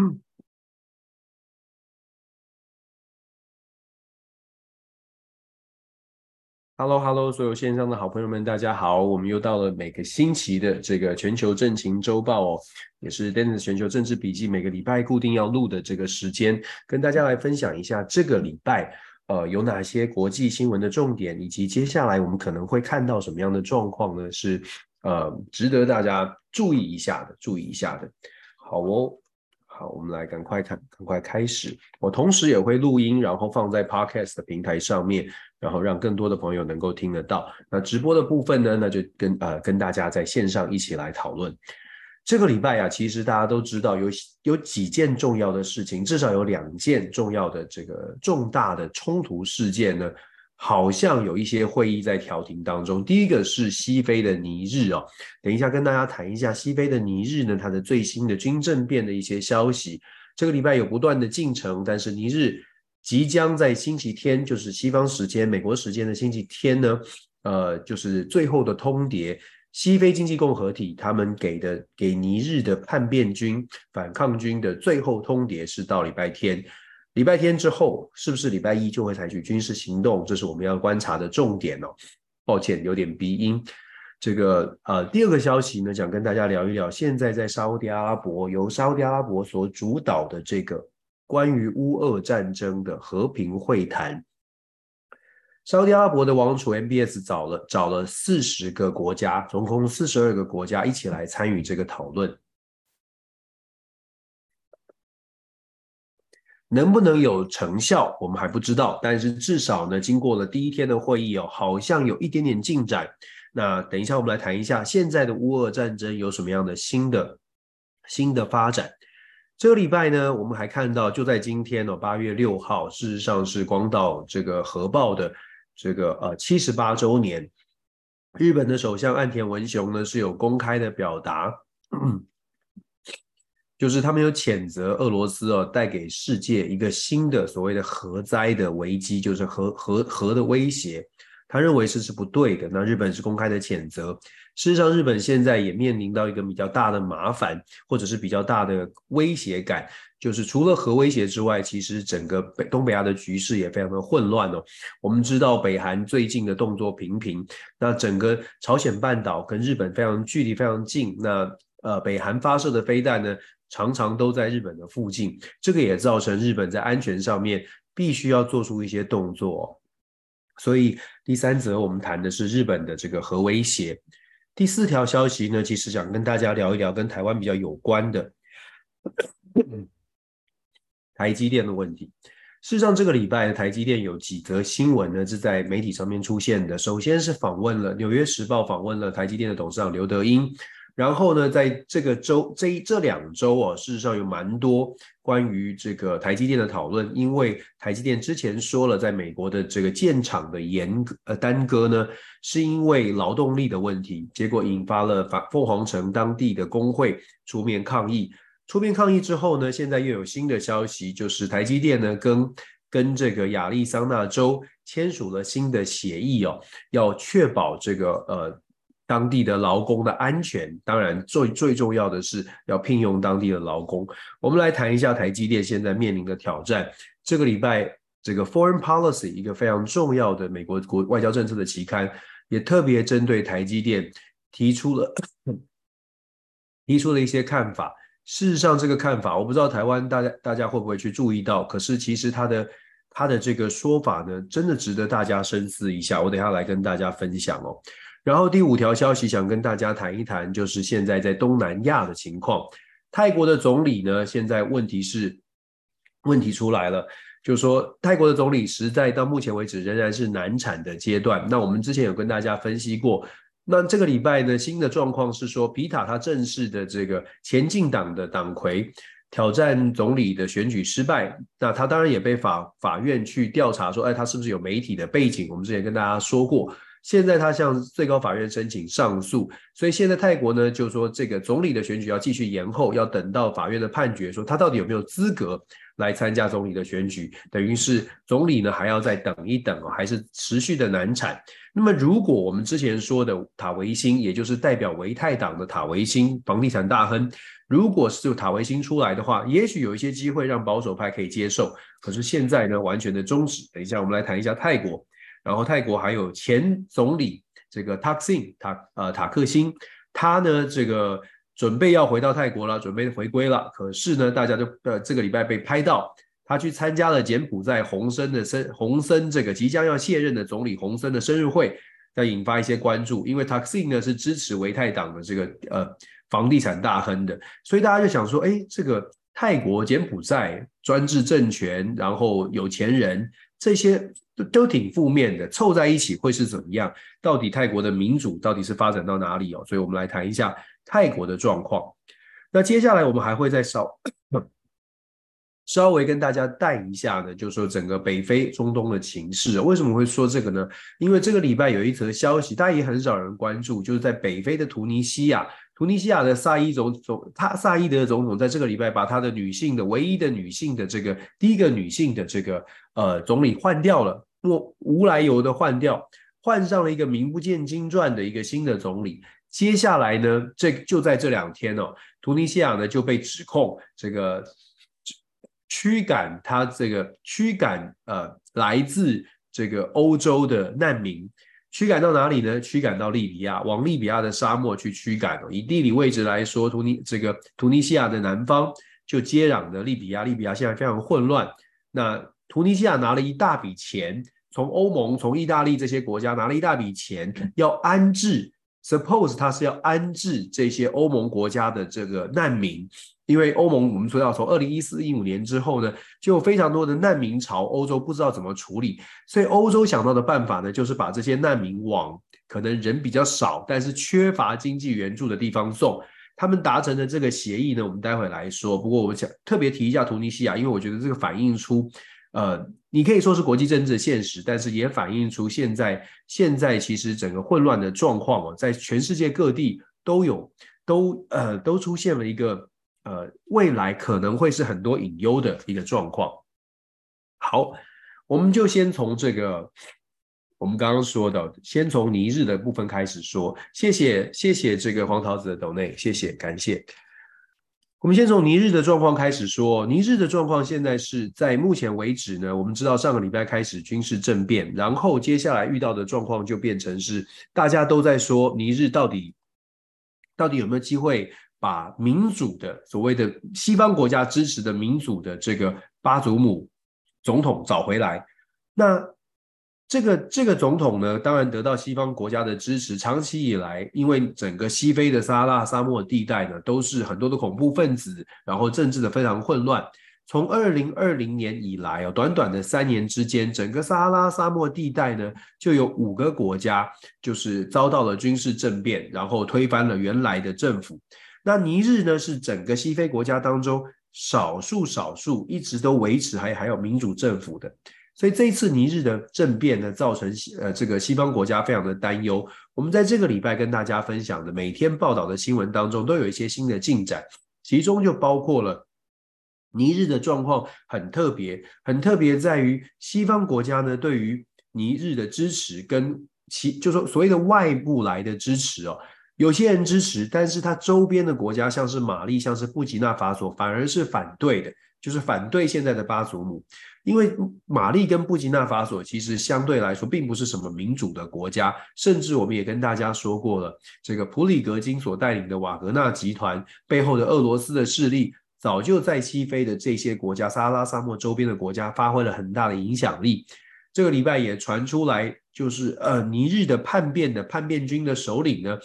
Hello，Hello，所有线上的好朋友们，大家好！我们又到了每个星期的这个全球政情周报哦，也是 Dennis 全球政治笔记每个礼拜固定要录的这个时间，跟大家来分享一下这个礼拜呃有哪些国际新闻的重点，以及接下来我们可能会看到什么样的状况呢？是呃值得大家注意一下的，注意一下的。好哦，好，我们来赶快看，赶快开始。我同时也会录音，然后放在 Podcast 的平台上面。然后让更多的朋友能够听得到。那直播的部分呢，那就跟呃跟大家在线上一起来讨论。这个礼拜啊，其实大家都知道有有几件重要的事情，至少有两件重要的这个重大的冲突事件呢，好像有一些会议在调停当中。第一个是西非的尼日哦，等一下跟大家谈一下西非的尼日呢，它的最新的军政变的一些消息。这个礼拜有不断的进程，但是尼日。即将在星期天，就是西方时间、美国时间的星期天呢，呃，就是最后的通牒。西非经济共和体他们给的给尼日的叛变军、反抗军的最后通牒是到礼拜天。礼拜天之后，是不是礼拜一就会采取军事行动？这是我们要观察的重点哦。抱歉，有点鼻音。这个呃，第二个消息呢，想跟大家聊一聊，现在在沙乌地阿拉伯，由沙乌地阿拉伯所主导的这个。关于乌俄战争的和平会谈，沙乌地阿拉伯的王储 MBS 找了找了四十个国家，总共四十二个国家一起来参与这个讨论，能不能有成效，我们还不知道。但是至少呢，经过了第一天的会议哦，好像有一点点进展。那等一下我们来谈一下现在的乌俄战争有什么样的新的新的发展。这个礼拜呢，我们还看到，就在今天哦，八月六号，事实上是广岛这个核爆的这个呃七十八周年。日本的首相岸田文雄呢是有公开的表达，就是他们有谴责俄罗斯哦带给世界一个新的所谓的核灾的危机，就是核核核的威胁。他认为这是不对的，那日本是公开的谴责。事实上，日本现在也面临到一个比较大的麻烦，或者是比较大的威胁感，就是除了核威胁之外，其实整个北东北亚的局势也非常的混乱哦。我们知道北韩最近的动作频频，那整个朝鲜半岛跟日本非常距离非常近，那呃北韩发射的飞弹呢，常常都在日本的附近，这个也造成日本在安全上面必须要做出一些动作。所以第三则我们谈的是日本的这个核威胁。第四条消息呢，其实想跟大家聊一聊跟台湾比较有关的台积电的问题。事实上，这个礼拜台积电有几则新闻呢，是在媒体上面出现的。首先是访问了《纽约时报》，访问了台积电的董事长刘德音。然后呢，在这个周这一这两周啊，事实上有蛮多关于这个台积电的讨论，因为台积电之前说了，在美国的这个建厂的延呃耽搁呢，是因为劳动力的问题，结果引发了凤凰城当地的工会出面抗议。出面抗议之后呢，现在又有新的消息，就是台积电呢跟跟这个亚利桑那州签署了新的协议哦，要确保这个呃。当地的劳工的安全，当然最最重要的是要聘用当地的劳工。我们来谈一下台积电现在面临的挑战。这个礼拜，这个 Foreign Policy 一个非常重要的美国国外交政策的期刊，也特别针对台积电提出了提出了一些看法。事实上，这个看法我不知道台湾大家大家会不会去注意到，可是其实他的他的这个说法呢，真的值得大家深思一下。我等下来跟大家分享哦。然后第五条消息想跟大家谈一谈，就是现在在东南亚的情况。泰国的总理呢，现在问题是问题出来了，就是说泰国的总理实在到目前为止仍然是难产的阶段。那我们之前有跟大家分析过，那这个礼拜呢，新的状况是说皮塔他正式的这个前进党的党魁挑战总理的选举失败，那他当然也被法法院去调查说，哎，他是不是有媒体的背景？我们之前跟大家说过。现在他向最高法院申请上诉，所以现在泰国呢就说这个总理的选举要继续延后，要等到法院的判决，说他到底有没有资格来参加总理的选举，等于是总理呢还要再等一等哦，还是持续的难产。那么如果我们之前说的塔维辛，也就是代表维泰党的塔维辛房地产大亨，如果是塔维辛出来的话，也许有一些机会让保守派可以接受。可是现在呢，完全的终止。等一下我们来谈一下泰国。然后泰国还有前总理这个塔克辛塔呃塔克辛，他呢这个准备要回到泰国了，准备回归了。可是呢，大家都呃这个礼拜被拍到他去参加了柬埔寨洪森的生洪森这个即将要卸任的总理洪森的生日会，在引发一些关注。因为塔克辛呢是支持维泰党的这个呃房地产大亨的，所以大家就想说，哎，这个泰国柬埔寨专制政权，然后有钱人这些。都都挺负面的，凑在一起会是怎么样？到底泰国的民主到底是发展到哪里哦？所以我们来谈一下泰国的状况。那接下来我们还会再稍稍微跟大家带一下呢，就是说整个北非中东的情势。为什么会说这个呢？因为这个礼拜有一则消息，大家也很少人关注，就是在北非的突尼西亚。突尼西亚的萨伊总总，他萨伊德总统在这个礼拜把他的女性的唯一的女性的这个第一个女性的这个呃总理换掉了，无无来由的换掉，换上了一个名不见经传的一个新的总理。接下来呢，这就在这两天哦，突尼西亚呢就被指控这个驱赶他这个驱赶呃来自这个欧洲的难民。驱赶到哪里呢？驱赶到利比亚，往利比亚的沙漠去驱赶。以地理位置来说，突尼这个突尼西亚的南方就接壤的利比亚，利比亚现在非常混乱。那突尼西亚拿了一大笔钱，从欧盟、从意大利这些国家拿了一大笔钱，要安置。Suppose 他是要安置这些欧盟国家的这个难民。因为欧盟，我们说要从二零一四一五年之后呢，就有非常多的难民潮，欧洲不知道怎么处理，所以欧洲想到的办法呢，就是把这些难民往可能人比较少，但是缺乏经济援助的地方送。他们达成的这个协议呢，我们待会来说。不过我想特别提一下突尼西亚，因为我觉得这个反映出，呃，你可以说是国际政治的现实，但是也反映出现在现在其实整个混乱的状况哦，在全世界各地都有，都呃都出现了一个。呃，未来可能会是很多隐忧的一个状况。好，我们就先从这个我们刚刚说的，先从尼日的部分开始说。谢谢，谢谢这个黄桃子的抖内，谢谢，感谢。我们先从尼日的状况开始说。尼日的状况现在是在目前为止呢，我们知道上个礼拜开始军事政变，然后接下来遇到的状况就变成是大家都在说尼日到底到底有没有机会。把民主的所谓的西方国家支持的民主的这个巴祖姆总统找回来，那这个这个总统呢，当然得到西方国家的支持。长期以来，因为整个西非的撒哈拉沙漠地带呢，都是很多的恐怖分子，然后政治的非常混乱。从二零二零年以来哦，短短的三年之间，整个撒哈拉沙漠地带呢，就有五个国家就是遭到了军事政变，然后推翻了原来的政府。那尼日呢，是整个西非国家当中少数少数一直都维持还还有民主政府的，所以这一次尼日的政变呢，造成呃这个西方国家非常的担忧。我们在这个礼拜跟大家分享的每天报道的新闻当中，都有一些新的进展，其中就包括了尼日的状况很特别，很特别在于西方国家呢对于尼日的支持跟其就说所谓的外部来的支持哦。有些人支持，但是他周边的国家，像是马利，像是布吉纳法索，反而是反对的，就是反对现在的巴祖姆。因为马利跟布吉纳法索其实相对来说并不是什么民主的国家，甚至我们也跟大家说过了，这个普里格金所带领的瓦格纳集团背后的俄罗斯的势力，早就在西非的这些国家，撒哈拉沙漠周边的国家发挥了很大的影响力。这个礼拜也传出来，就是呃，尼日的叛变的叛变军的首领呢，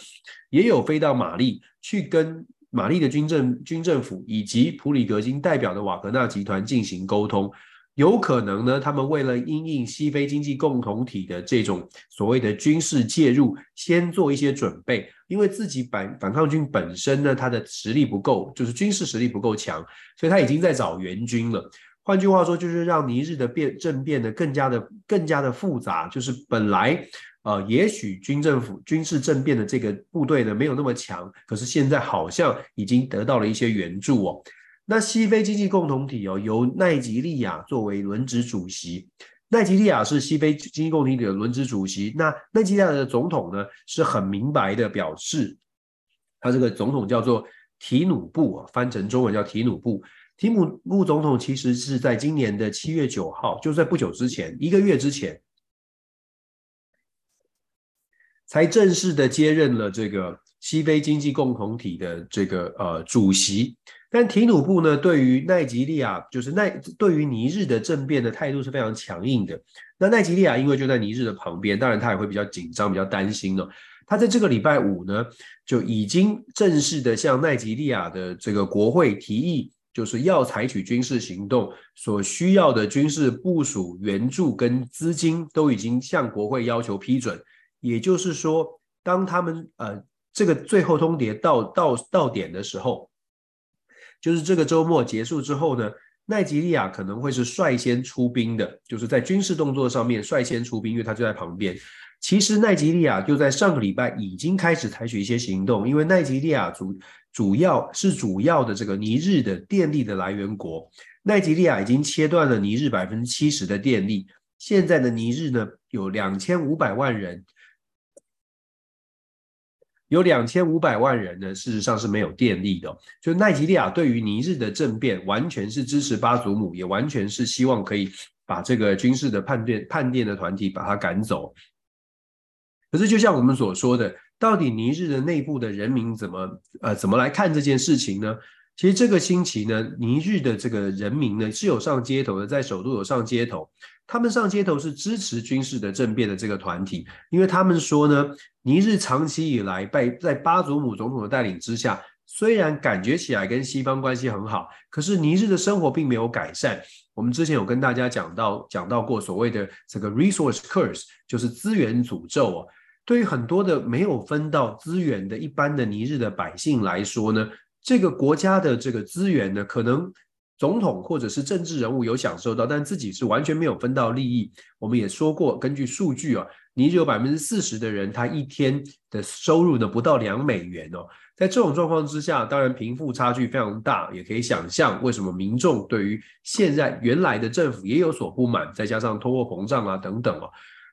也有飞到马利去跟马利的军政军政府以及普里格金代表的瓦格纳集团进行沟通。有可能呢，他们为了因应西非经济共同体的这种所谓的军事介入，先做一些准备，因为自己反反抗军本身呢，他的实力不够，就是军事实力不够强，所以他已经在找援军了。换句话说，就是让尼日的变政变呢更加的更加的复杂。就是本来呃，也许军政府军事政变的这个部队呢没有那么强，可是现在好像已经得到了一些援助哦。那西非经济共同体哦，由奈及利亚作为轮值主席，奈及利亚是西非经济共同体的轮值主席。那奈及利亚的总统呢是很明白的表示，他这个总统叫做提努布啊，翻成中文叫提努布。提努布总统其实是在今年的七月九号，就在不久之前，一个月之前。才正式的接任了这个西非经济共同体的这个呃主席，但提努布呢，对于奈及利亚就是奈对于尼日的政变的态度是非常强硬的。那奈及利亚因为就在尼日的旁边，当然他也会比较紧张，比较担心哦。他在这个礼拜五呢，就已经正式的向奈及利亚的这个国会提议，就是要采取军事行动所需要的军事部署、援助跟资金，都已经向国会要求批准。也就是说，当他们呃这个最后通牒到到到点的时候，就是这个周末结束之后呢，奈吉利亚可能会是率先出兵的，就是在军事动作上面率先出兵，因为他就在旁边。其实奈吉利亚就在上个礼拜已经开始采取一些行动，因为奈吉利亚主主要是主要的这个尼日的电力的来源国，奈吉利亚已经切断了尼日百分之七十的电力，现在的尼日呢有两千五百万人。有两千五百万人呢，事实上是没有电力的。就奈及利亚对于尼日的政变，完全是支持巴祖姆，也完全是希望可以把这个军事的叛变叛变的团体把他赶走。可是，就像我们所说的，到底尼日的内部的人民怎么呃怎么来看这件事情呢？其实这个星期呢，尼日的这个人民呢是有上街头的，在首都有上街头。他们上街头是支持军事的政变的这个团体，因为他们说呢，尼日长期以来在在巴祖姆总统的带领之下，虽然感觉起来跟西方关系很好，可是尼日的生活并没有改善。我们之前有跟大家讲到讲到过所谓的这个 resource curse，就是资源诅咒哦。对于很多的没有分到资源的一般的尼日的百姓来说呢，这个国家的这个资源呢，可能。总统或者是政治人物有享受到，但自己是完全没有分到利益。我们也说过，根据数据啊，你只有百分之四十的人，他一天的收入呢不到两美元哦。在这种状况之下，当然贫富差距非常大，也可以想象为什么民众对于现在原来的政府也有所不满，再加上通货膨胀啊等等哦。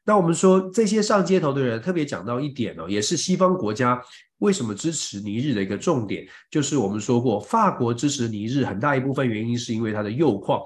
那我们说这些上街头的人，特别讲到一点哦，也是西方国家。为什么支持尼日的一个重点，就是我们说过，法国支持尼日很大一部分原因是因为它的铀矿。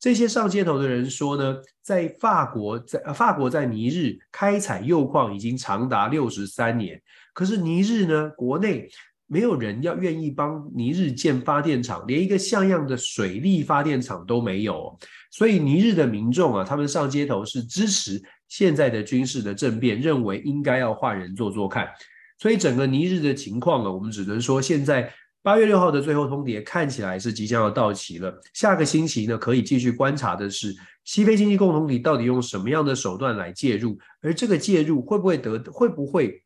这些上街头的人说呢，在法国，在法国在尼日开采铀矿已经长达六十三年，可是尼日呢，国内没有人要愿意帮尼日建发电厂，连一个像样的水力发电厂都没有。所以尼日的民众啊，他们上街头是支持现在的军事的政变，认为应该要换人做做看。所以整个尼日的情况呢，我们只能说，现在八月六号的最后通牒看起来是即将要到期了。下个星期呢，可以继续观察的是西非经济共同体到底用什么样的手段来介入，而这个介入会不会得，会不会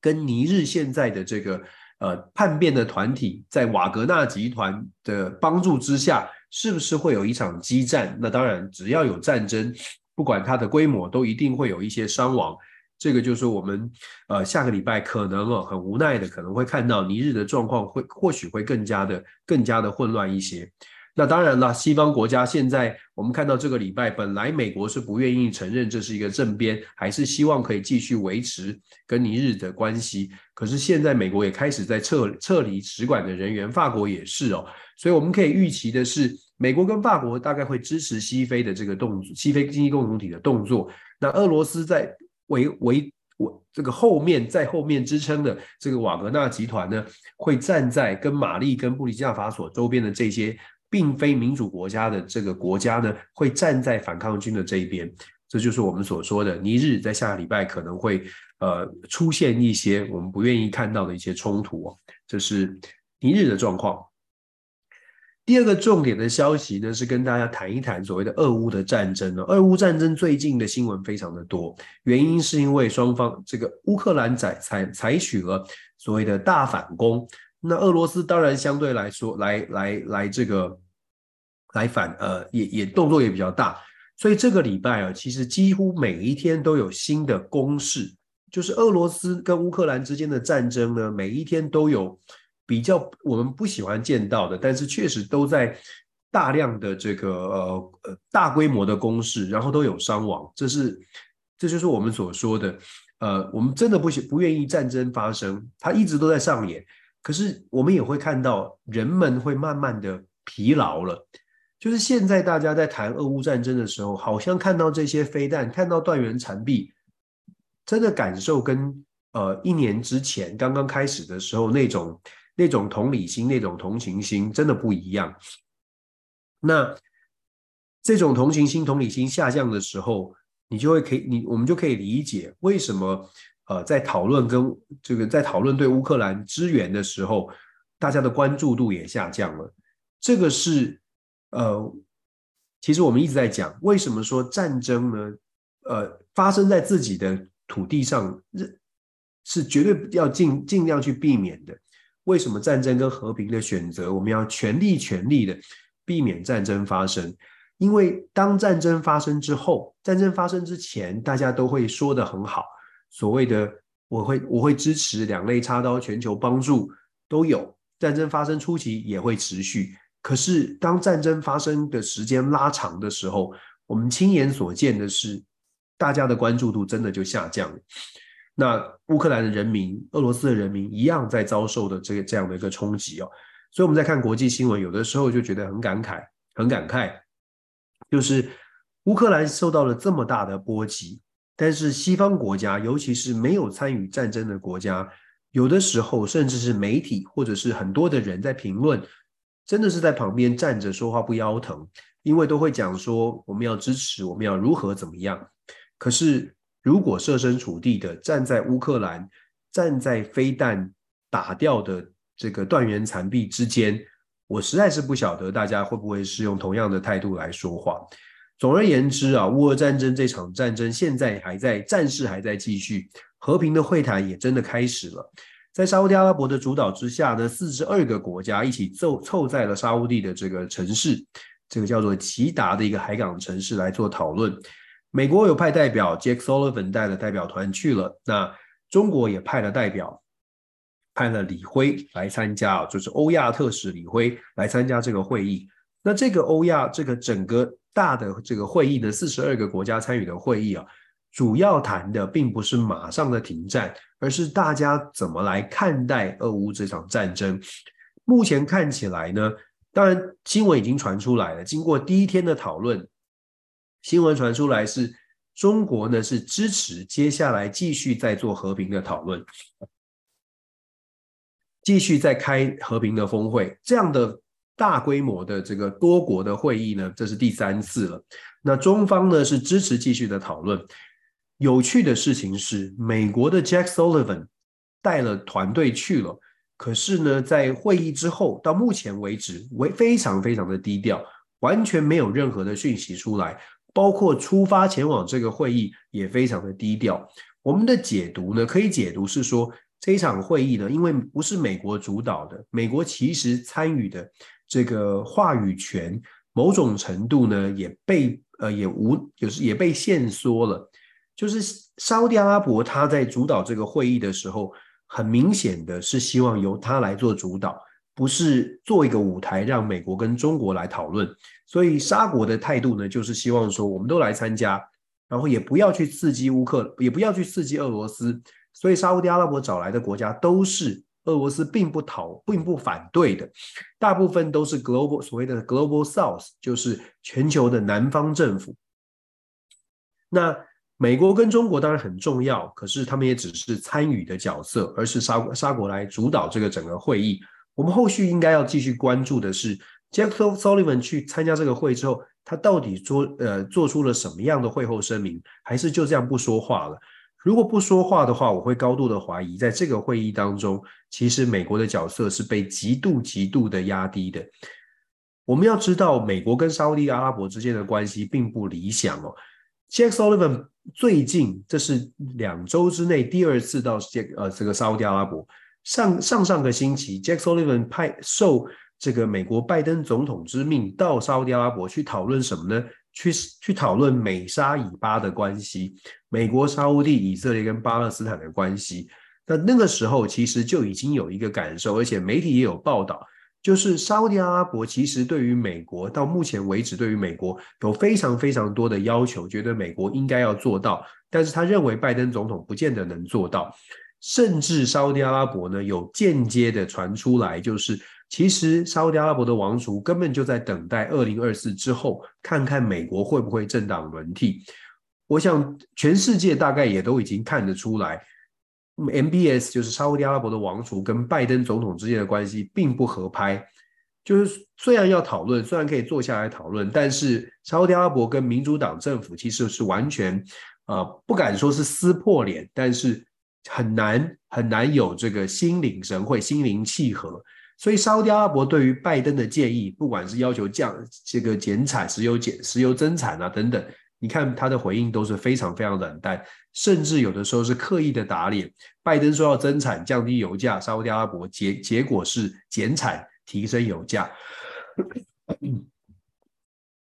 跟尼日现在的这个呃叛变的团体在瓦格纳集团的帮助之下，是不是会有一场激战？那当然，只要有战争，不管它的规模，都一定会有一些伤亡。这个就是我们呃下个礼拜可能哦很无奈的可能会看到尼日的状况会或许会更加的更加的混乱一些。那当然了，西方国家现在我们看到这个礼拜本来美国是不愿意承认这是一个政变，还是希望可以继续维持跟尼日的关系。可是现在美国也开始在撤撤离使馆的人员，法国也是哦，所以我们可以预期的是，美国跟法国大概会支持西非的这个动作，西非经济共同体的动作。那俄罗斯在为为我这个后面在后面支撑的这个瓦格纳集团呢，会站在跟马利跟布里基纳法索周边的这些并非民主国家的这个国家呢，会站在反抗军的这一边。这就是我们所说的尼日在下个礼拜可能会呃出现一些我们不愿意看到的一些冲突哦，这是尼日的状况。第二个重点的消息呢，是跟大家谈一谈所谓的俄乌的战争呢。俄乌战争最近的新闻非常的多，原因是因为双方这个乌克兰采采采取了所谓的大反攻，那俄罗斯当然相对来说来来来这个来反呃也也动作也比较大。所以这个礼拜啊，其实几乎每一天都有新的攻势，就是俄罗斯跟乌克兰之间的战争呢，每一天都有比较我们不喜欢见到的，但是确实都在大量的这个呃呃大规模的攻势，然后都有伤亡，这是这就是我们所说的，呃，我们真的不喜不愿意战争发生，它一直都在上演，可是我们也会看到人们会慢慢的疲劳了。就是现在大家在谈俄乌战争的时候，好像看到这些飞弹，看到断垣残壁，真的感受跟呃一年之前刚刚开始的时候那种那种同理心、那种同情心真的不一样。那这种同情心、同理心下降的时候，你就会可以，你我们就可以理解为什么呃在讨论跟这个在讨论对乌克兰支援的时候，大家的关注度也下降了。这个是。呃，其实我们一直在讲，为什么说战争呢？呃，发生在自己的土地上是绝对要尽尽量去避免的。为什么战争跟和平的选择，我们要全力全力的避免战争发生？因为当战争发生之后，战争发生之前，大家都会说得很好，所谓的我会我会支持两肋插刀，全球帮助都有。战争发生初期也会持续。可是，当战争发生的时间拉长的时候，我们亲眼所见的是，大家的关注度真的就下降了。那乌克兰的人民、俄罗斯的人民一样在遭受的这个这样的一个冲击哦。所以我们在看国际新闻，有的时候就觉得很感慨，很感慨，就是乌克兰受到了这么大的波及，但是西方国家，尤其是没有参与战争的国家，有的时候甚至是媒体或者是很多的人在评论。真的是在旁边站着说话不腰疼，因为都会讲说我们要支持，我们要如何怎么样。可是如果设身处地的站在乌克兰，站在飞弹打掉的这个断垣残壁之间，我实在是不晓得大家会不会是用同样的态度来说话。总而言之啊，乌俄战争这场战争现在还在，战事还在继续，和平的会谈也真的开始了。在沙乌地阿拉伯的主导之下呢，四十二个国家一起凑凑在了沙乌地的这个城市，这个叫做吉达的一个海港城市来做讨论。美国有派代表，Jake Sullivan 带了代表团去了。那中国也派了代表，派了李辉来参加，就是欧亚特使李辉来参加这个会议。那这个欧亚这个整个大的这个会议呢，四十二个国家参与的会议啊。主要谈的并不是马上的停战，而是大家怎么来看待俄乌这场战争。目前看起来呢，当然新闻已经传出来了。经过第一天的讨论，新闻传出来是中国呢是支持接下来继续再做和平的讨论，继续再开和平的峰会。这样的大规模的这个多国的会议呢，这是第三次了。那中方呢是支持继续的讨论。有趣的事情是，美国的 Jack Sullivan 带了团队去了，可是呢，在会议之后，到目前为止为非常非常的低调，完全没有任何的讯息出来，包括出发前往这个会议也非常的低调。我们的解读呢，可以解读是说，这一场会议呢，因为不是美国主导的，美国其实参与的这个话语权，某种程度呢，也被呃也无就是也被限缩了。就是沙乌地阿拉伯，他在主导这个会议的时候，很明显的是希望由他来做主导，不是做一个舞台让美国跟中国来讨论。所以沙国的态度呢，就是希望说我们都来参加，然后也不要去刺激乌克，也不要去刺激俄罗斯。所以沙乌地阿拉伯找来的国家都是俄罗斯并不讨，并不反对的，大部分都是 global 所谓的 global south，就是全球的南方政府。那。美国跟中国当然很重要，可是他们也只是参与的角色，而是沙沙国来主导这个整个会议。我们后续应该要继续关注的是，Jack Sullivan 去参加这个会之后，他到底做呃做出了什么样的会后声明，还是就这样不说话了？如果不说话的话，我会高度的怀疑，在这个会议当中，其实美国的角色是被极度极度的压低的。我们要知道，美国跟沙乌地阿拉伯之间的关系并不理想哦。Jack Sullivan 最近这是两周之内第二次到这呃这个沙乌地阿拉伯。上上上个星期，Jack Sullivan 派受这个美国拜登总统之命到沙乌地阿拉伯去讨论什么呢？去去讨论美沙以巴的关系，美国、沙乌地、以色列跟巴勒斯坦的关系。那那个时候其实就已经有一个感受，而且媒体也有报道，就是沙乌地阿拉伯其实对于美国到目前为止，对于美国有非常非常多的要求，觉得美国应该要做到，但是他认为拜登总统不见得能做到。甚至沙乌地阿拉伯呢，有间接的传出来，就是其实沙乌地阿拉伯的王储根本就在等待二零二四之后，看看美国会不会政党轮替。我想全世界大概也都已经看得出来，MBS 就是沙乌地阿拉伯的王储跟拜登总统之间的关系并不合拍。就是虽然要讨论，虽然可以坐下来讨论，但是沙乌地阿拉伯跟民主党政府其实是完全，呃，不敢说是撕破脸，但是。很难很难有这个心领神会、心灵契合，所以沙乌地阿拉伯对于拜登的建议，不管是要求降这个减产、石油减、石油增产啊等等，你看他的回应都是非常非常冷淡，甚至有的时候是刻意的打脸。拜登说要增产、降低油价，沙乌地阿拉伯结结果是减产、提升油价。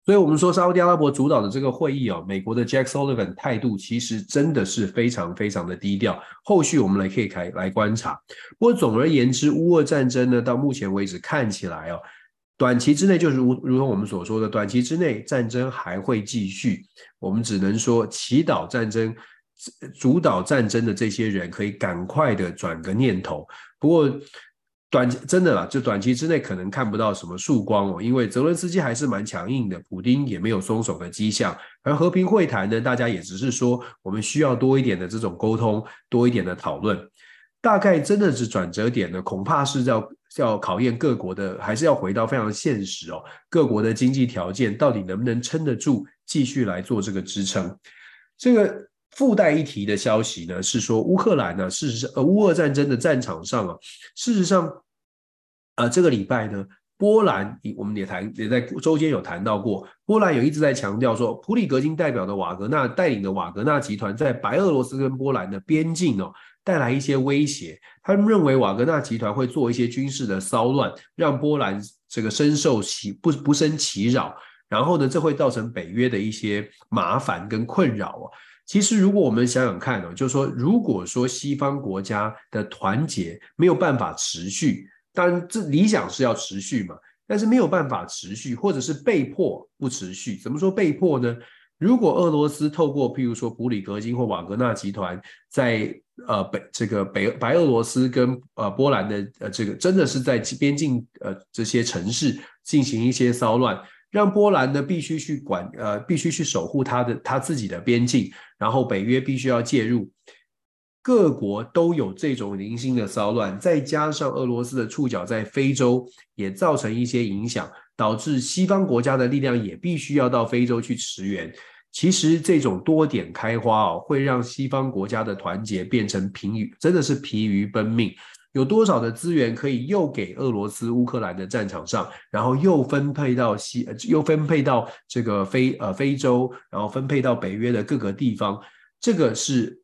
所以，我们说沙乌地阿拉伯主导的这个会议哦，美国的 Jack Sullivan 态度其实真的是非常非常的低调。后续我们来可以开来观察。不过，总而言之，乌俄战争呢，到目前为止看起来哦，短期之内就是如如同我们所说的，短期之内战争还会继续。我们只能说，祈祷战争、主导战争的这些人可以赶快的转个念头。不过，短真的啦，就短期之内可能看不到什么曙光哦，因为泽伦斯基还是蛮强硬的，普丁也没有松手的迹象。而和平会谈呢，大家也只是说我们需要多一点的这种沟通，多一点的讨论。大概真的是转折点呢，恐怕是要要考验各国的，还是要回到非常现实哦，各国的经济条件到底能不能撑得住，继续来做这个支撑。这个附带一提的消息呢，是说乌克兰呢，事实上，呃，乌俄战争的战场上啊，事实上。呃，这个礼拜呢，波兰我们也谈也在周间有谈到过，波兰有一直在强调说，普里格金代表的瓦格纳带领的瓦格纳集团在白俄罗斯跟波兰的边境哦，带来一些威胁。他们认为瓦格纳集团会做一些军事的骚乱，让波兰这个深受其不不胜其扰。然后呢，这会造成北约的一些麻烦跟困扰哦。其实，如果我们想想看哦，就是说，如果说西方国家的团结没有办法持续。当然，这理想是要持续嘛，但是没有办法持续，或者是被迫不持续。怎么说被迫呢？如果俄罗斯透过譬如说普里格金或瓦格纳集团在呃北这个北白俄罗斯跟呃波兰的呃这个真的是在边境呃这些城市进行一些骚乱，让波兰呢必须去管呃必须去守护他的他自己的边境，然后北约必须要介入。各国都有这种零星的骚乱，再加上俄罗斯的触角在非洲也造成一些影响，导致西方国家的力量也必须要到非洲去驰援。其实这种多点开花哦，会让西方国家的团结变成疲于，真的是疲于奔命。有多少的资源可以又给俄罗斯、乌克兰的战场上，然后又分配到西，又分配到这个非呃非洲，然后分配到北约的各个地方，这个是。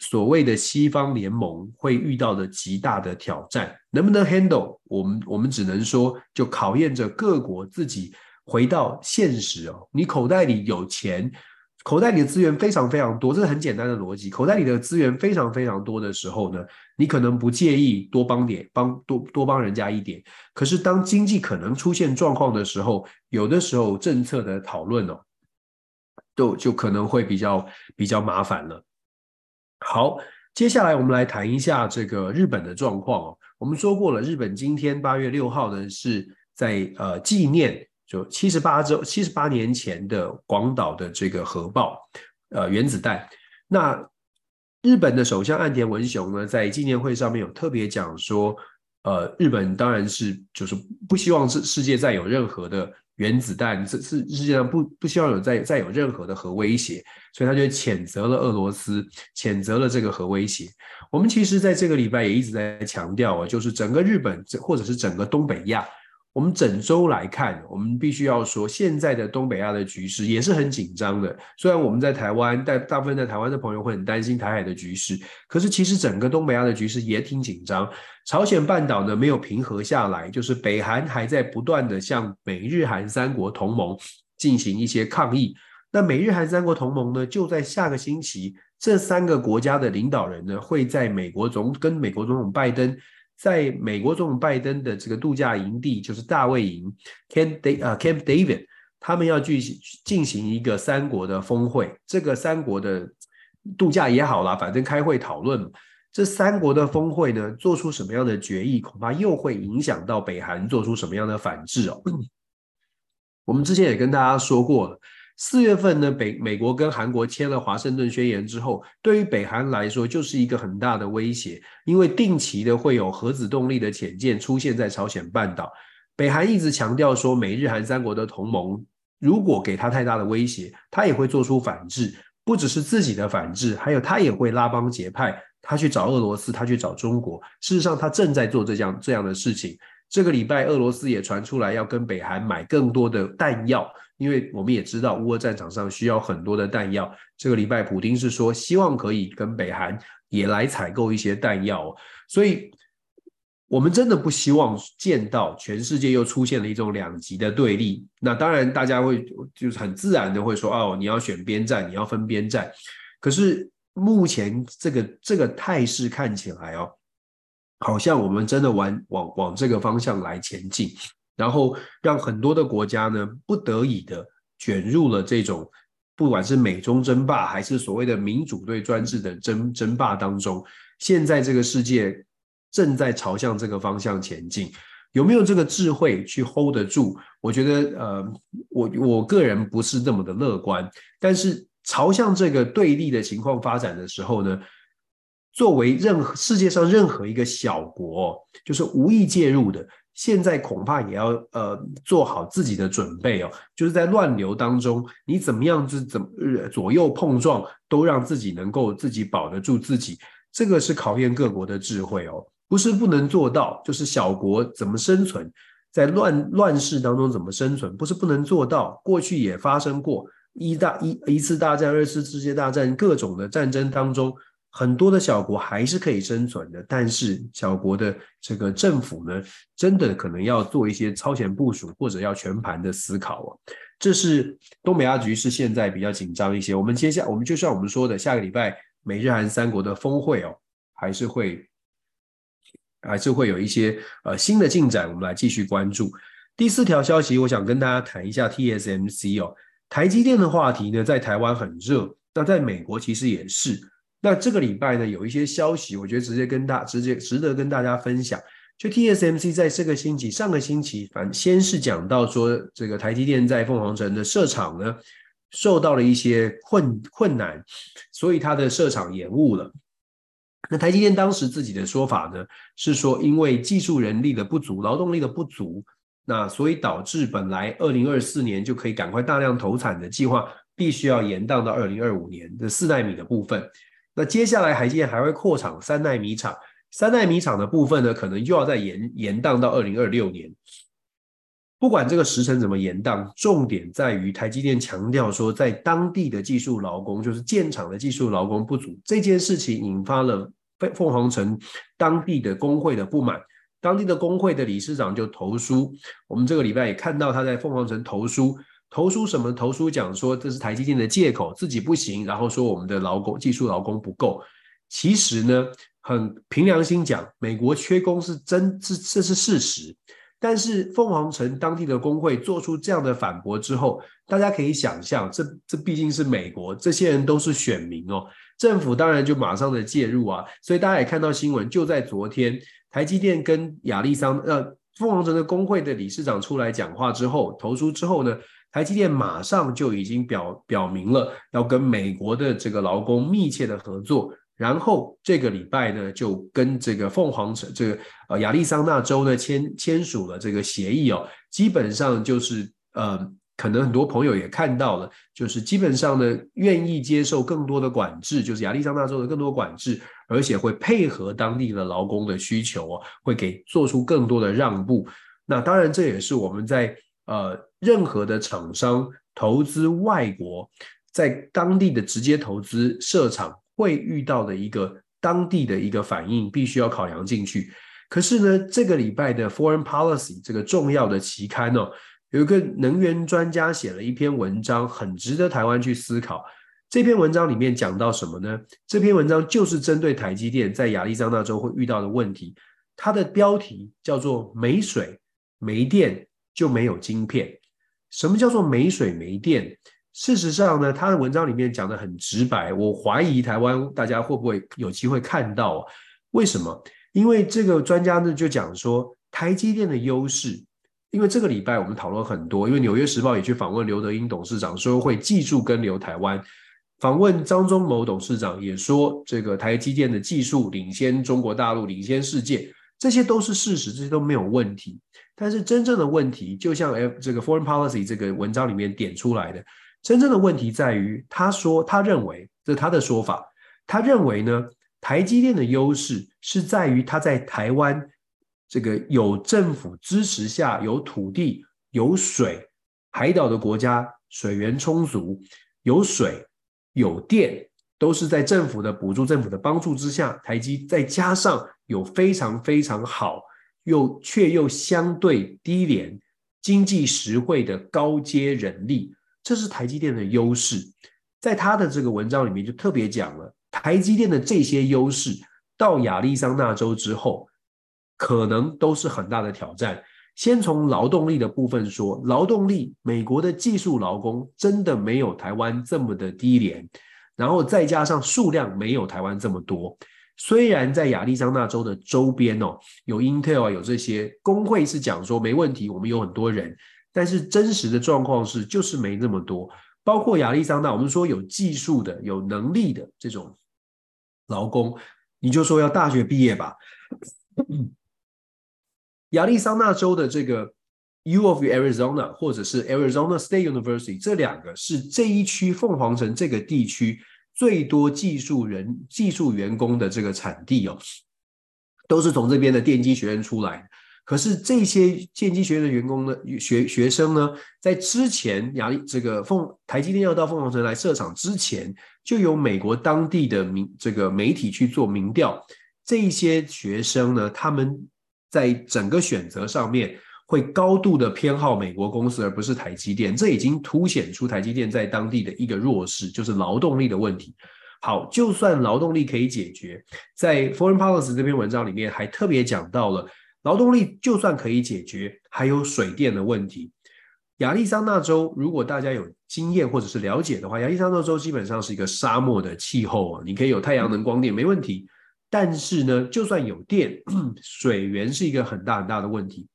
所谓的西方联盟会遇到的极大的挑战，能不能 handle？我们我们只能说，就考验着各国自己回到现实哦。你口袋里有钱，口袋里的资源非常非常多，这是很简单的逻辑。口袋里的资源非常非常多的时候呢，你可能不介意多帮点，帮多多帮人家一点。可是当经济可能出现状况的时候，有的时候政策的讨论哦，就就可能会比较比较麻烦了。好，接下来我们来谈一下这个日本的状况哦。我们说过了，日本今天八月六号呢，是在呃纪念就七十八周七十八年前的广岛的这个核爆呃原子弹。那日本的首相岸田文雄呢，在纪念会上面有特别讲说，呃，日本当然是就是不希望世世界再有任何的。原子弹，这是世界上不不希望有再再有任何的核威胁，所以他就谴责了俄罗斯，谴责了这个核威胁。我们其实在这个礼拜也一直在强调啊，就是整个日本，或者是整个东北亚，我们整周来看，我们必须要说，现在的东北亚的局势也是很紧张的。虽然我们在台湾，但大部分在台湾的朋友会很担心台海的局势，可是其实整个东北亚的局势也挺紧张。朝鲜半岛呢没有平和下来，就是北韩还在不断的向美日韩三国同盟进行一些抗议。那美日韩三国同盟呢，就在下个星期，这三个国家的领导人呢会在美国总跟美国总统拜登。在美国总统拜登的这个度假营地，就是大卫营 Camp Da 啊 Camp David），他们要进行进行一个三国的峰会。这个三国的度假也好啦，反正开会讨论这三国的峰会呢，做出什么样的决议，恐怕又会影响到北韩做出什么样的反制哦。我们之前也跟大家说过了。四月份呢，北美国跟韩国签了华盛顿宣言之后，对于北韩来说就是一个很大的威胁，因为定期的会有核子动力的潜舰出现在朝鲜半岛。北韩一直强调说，美日韩三国的同盟如果给他太大的威胁，他也会做出反制，不只是自己的反制，还有他也会拉帮结派，他去找俄罗斯，他去找中国。事实上，他正在做这样这样的事情。这个礼拜，俄罗斯也传出来要跟北韩买更多的弹药，因为我们也知道乌俄战场上需要很多的弹药。这个礼拜，普丁是说希望可以跟北韩也来采购一些弹药，所以我们真的不希望见到全世界又出现了一种两极的对立。那当然，大家会就是很自然的会说，哦，你要选边站，你要分边站。可是目前这个这个态势看起来哦。好像我们真的往往往这个方向来前进，然后让很多的国家呢不得已的卷入了这种不管是美中争霸还是所谓的民主对专制的争争霸当中。现在这个世界正在朝向这个方向前进，有没有这个智慧去 hold 得住？我觉得，呃，我我个人不是那么的乐观。但是朝向这个对立的情况发展的时候呢，作为任何世界上任何一个小国，就是无意介入的，现在恐怕也要呃做好自己的准备哦。就是在乱流当中，你怎么样子怎么左右碰撞，都让自己能够自己保得住自己，这个是考验各国的智慧哦。不是不能做到，就是小国怎么生存，在乱乱世当中怎么生存，不是不能做到。过去也发生过一大一一次大战、二次世界大战各种的战争当中。很多的小国还是可以生存的，但是小国的这个政府呢，真的可能要做一些超前部署，或者要全盘的思考哦。这是东北亚局势现在比较紧张一些。我们接下，我们就像我们说的，下个礼拜美日韩三国的峰会哦，还是会还是会有一些呃新的进展，我们来继续关注。第四条消息，我想跟大家谈一下 TSMC 哦，台积电的话题呢，在台湾很热，那在美国其实也是。那这个礼拜呢，有一些消息，我觉得直接跟大直接值得跟大家分享。就 TSMC 在这个星期，上个星期，反正先是讲到说，这个台积电在凤凰城的设厂呢，受到了一些困困难，所以它的设厂延误了。那台积电当时自己的说法呢，是说因为技术人力的不足，劳动力的不足，那所以导致本来二零二四年就可以赶快大量投产的计划，必须要延宕到二零二五年的四奈米的部分。那接下来台积电还会扩厂三奈米厂，三奈米厂的部分呢，可能又要再延延宕到二零二六年。不管这个时辰怎么延宕，重点在于台积电强调说，在当地的技术劳工，就是建厂的技术劳工不足，这件事情引发了凤凰城当地的工会的不满，当地的工会的理事长就投书。我们这个礼拜也看到他在凤凰城投书。投书什么？投书讲说这是台积电的借口，自己不行，然后说我们的劳工技术劳工不够。其实呢，很凭良心讲，美国缺工是真，这这是事实。但是凤凰城当地的工会做出这样的反驳之后，大家可以想象，这这毕竟是美国，这些人都是选民哦，政府当然就马上的介入啊。所以大家也看到新闻，就在昨天，台积电跟亚利桑呃凤凰城的工会的理事长出来讲话之后，投书之后呢。台积电马上就已经表表明了要跟美国的这个劳工密切的合作，然后这个礼拜呢就跟这个凤凰城这个呃亚利桑那州呢签签署了这个协议哦，基本上就是呃可能很多朋友也看到了，就是基本上呢愿意接受更多的管制，就是亚利桑那州的更多管制，而且会配合当地的劳工的需求哦，会给做出更多的让步。那当然，这也是我们在呃任何的厂商投资外国，在当地的直接投资设厂会遇到的一个当地的一个反应，必须要考量进去。可是呢，这个礼拜的 Foreign Policy 这个重要的期刊哦，有一个能源专家写了一篇文章，很值得台湾去思考。这篇文章里面讲到什么呢？这篇文章就是针对台积电在亚利桑那州会遇到的问题，它的标题叫做“没水”。没电就没有晶片。什么叫做没水没电？事实上呢，他的文章里面讲的很直白。我怀疑台湾大家会不会有机会看到？为什么？因为这个专家呢就讲说，台积电的优势。因为这个礼拜我们讨论很多，因为《纽约时报》也去访问刘德英董事长，说会技术跟留台湾。访问张忠谋董事长也说，这个台积电的技术领先中国大陆，领先世界。这些都是事实，这些都没有问题。但是真正的问题，就像这个 Foreign Policy 这个文章里面点出来的，真正的问题在于，他说他认为，这是他的说法，他认为呢，台积电的优势是在于它在台湾这个有政府支持下，有土地、有水，海岛的国家水源充足，有水、有电。都是在政府的补助、政府的帮助之下，台积再加上有非常非常好又却又相对低廉、经济实惠的高阶人力，这是台积电的优势。在他的这个文章里面就特别讲了，台积电的这些优势到亚利桑那州之后，可能都是很大的挑战。先从劳动力的部分说，劳动力，美国的技术劳工真的没有台湾这么的低廉。然后再加上数量没有台湾这么多，虽然在亚利桑那州的周边哦，有 Intel 啊，有这些工会是讲说没问题，我们有很多人，但是真实的状况是就是没那么多。包括亚利桑那，我们说有技术的、有能力的这种劳工，你就说要大学毕业吧。亚利桑那州的这个。U of Arizona 或者是 Arizona State University，这两个是这一区凤凰城这个地区最多技术人、技术员工的这个产地哦，都是从这边的电机学院出来。可是这些电机学院的员工呢，学学生呢，在之前亚利这个凤台积电要到凤凰城来设厂之前，就有美国当地的民这个媒体去做民调，这些学生呢，他们在整个选择上面。会高度的偏好美国公司，而不是台积电，这已经凸显出台积电在当地的一个弱势，就是劳动力的问题。好，就算劳动力可以解决，在 Foreign Policy 这篇文章里面还特别讲到了劳动力就算可以解决，还有水电的问题。亚利桑那州，如果大家有经验或者是了解的话，亚利桑那州基本上是一个沙漠的气候啊，你可以有太阳能光电没问题，但是呢，就算有电，水源是一个很大很大的问题。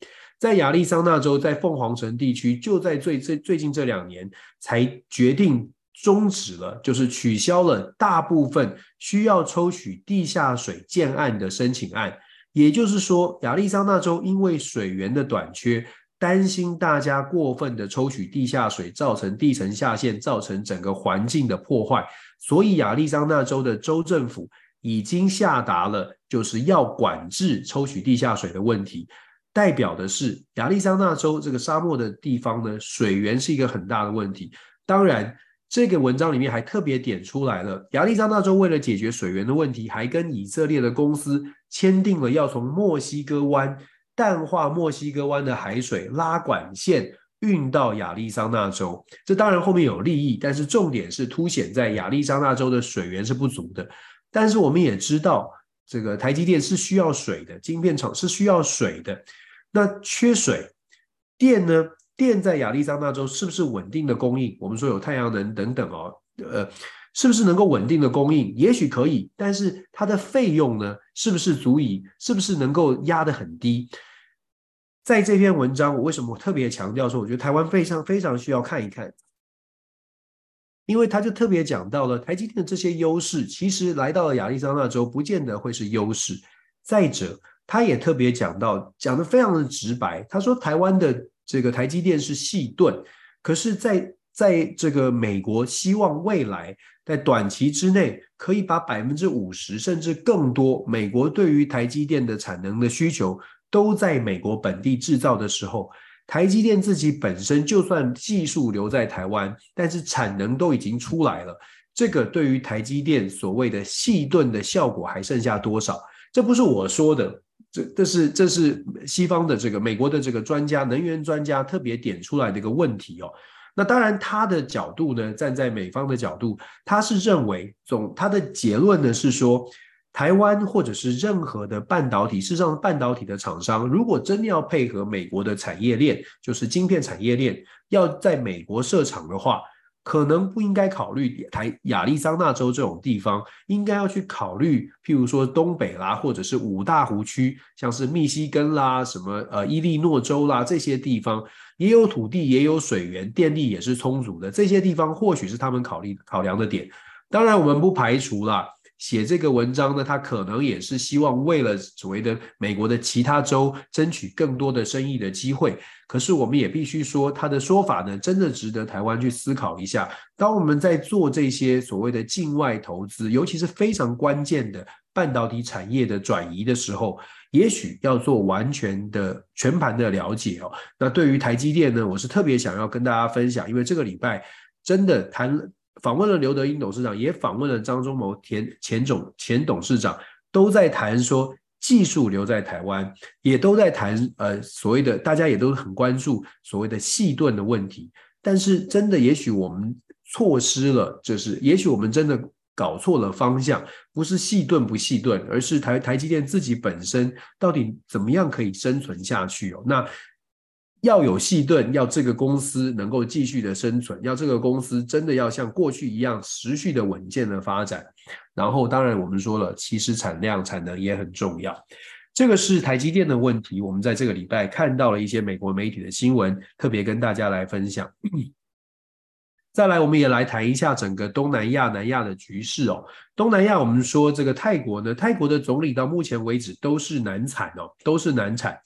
在亚利桑那州，在凤凰城地区，就在最最最近这两年，才决定终止了，就是取消了大部分需要抽取地下水建案的申请案。也就是说，亚利桑那州因为水源的短缺，担心大家过分的抽取地下水，造成地层下陷，造成整个环境的破坏，所以亚利桑那州的州政府已经下达了，就是要管制抽取地下水的问题。代表的是亚利桑那州这个沙漠的地方呢，水源是一个很大的问题。当然，这个文章里面还特别点出来了，亚利桑那州为了解决水源的问题，还跟以色列的公司签订了要从墨西哥湾淡化墨西哥湾的海水，拉管线运到亚利桑那州。这当然后面有利益，但是重点是凸显在亚利桑那州的水源是不足的。但是我们也知道，这个台积电是需要水的，晶片厂是需要水的。那缺水，电呢？电在亚利桑那州是不是稳定的供应？我们说有太阳能等等哦，呃，是不是能够稳定的供应？也许可以，但是它的费用呢？是不是足以？是不是能够压得很低？在这篇文章，我为什么特别强调说，我觉得台湾非常非常需要看一看，因为他就特别讲到了台积电的这些优势，其实来到了亚利桑那州，不见得会是优势。再者，他也特别讲到，讲得非常的直白。他说，台湾的这个台积电是细盾，可是在在这个美国，希望未来在短期之内可以把百分之五十甚至更多美国对于台积电的产能的需求都在美国本地制造的时候，台积电自己本身就算技术留在台湾，但是产能都已经出来了。这个对于台积电所谓的细钝的效果还剩下多少？这不是我说的，这这是这是西方的这个美国的这个专家，能源专家特别点出来的一个问题哦。那当然，他的角度呢，站在美方的角度，他是认为总他的结论呢是说，台湾或者是任何的半导体，事实上半导体的厂商，如果真的要配合美国的产业链，就是晶片产业链，要在美国设厂的话。可能不应该考虑台亚利桑那州这种地方，应该要去考虑，譬如说东北啦，或者是五大湖区，像是密西根啦、什么呃伊利诺州啦这些地方，也有土地，也有水源，电力也是充足的，这些地方或许是他们考虑考量的点。当然，我们不排除啦。写这个文章呢，他可能也是希望为了所谓的美国的其他州争取更多的生意的机会。可是我们也必须说，他的说法呢，真的值得台湾去思考一下。当我们在做这些所谓的境外投资，尤其是非常关键的半导体产业的转移的时候，也许要做完全的全盘的了解哦。那对于台积电呢，我是特别想要跟大家分享，因为这个礼拜真的谈。访问了刘德英董事长，也访问了张忠谋前前总前董事长，都在谈说技术留在台湾，也都在谈呃所谓的大家也都很关注所谓的矽钝的问题。但是真的，也许我们错失了，就是也许我们真的搞错了方向，不是矽钝不矽钝，而是台台积电自己本身到底怎么样可以生存下去哦？那。要有矽钝，要这个公司能够继续的生存，要这个公司真的要像过去一样持续的稳健的发展。然后，当然我们说了，其实产量、产能也很重要。这个是台积电的问题。我们在这个礼拜看到了一些美国媒体的新闻，特别跟大家来分享。再来，我们也来谈一下整个东南亚、南亚的局势哦。东南亚，我们说这个泰国呢，泰国的总理到目前为止都是难产哦，都是难产。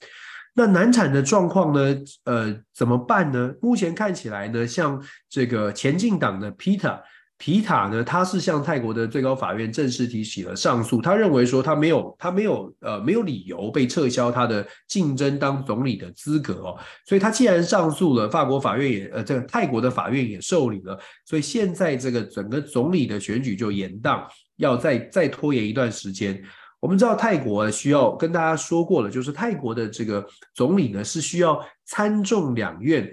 那难产的状况呢？呃，怎么办呢？目前看起来呢，像这个前进党的皮塔皮塔呢，他是向泰国的最高法院正式提起了上诉。他认为说他没有他没有呃没有理由被撤销他的竞争当总理的资格哦。所以他既然上诉了，法国法院也呃这个泰国的法院也受理了。所以现在这个整个总理的选举就延宕，要再再拖延一段时间。我们知道泰国需要跟大家说过了，就是泰国的这个总理呢是需要参众两院，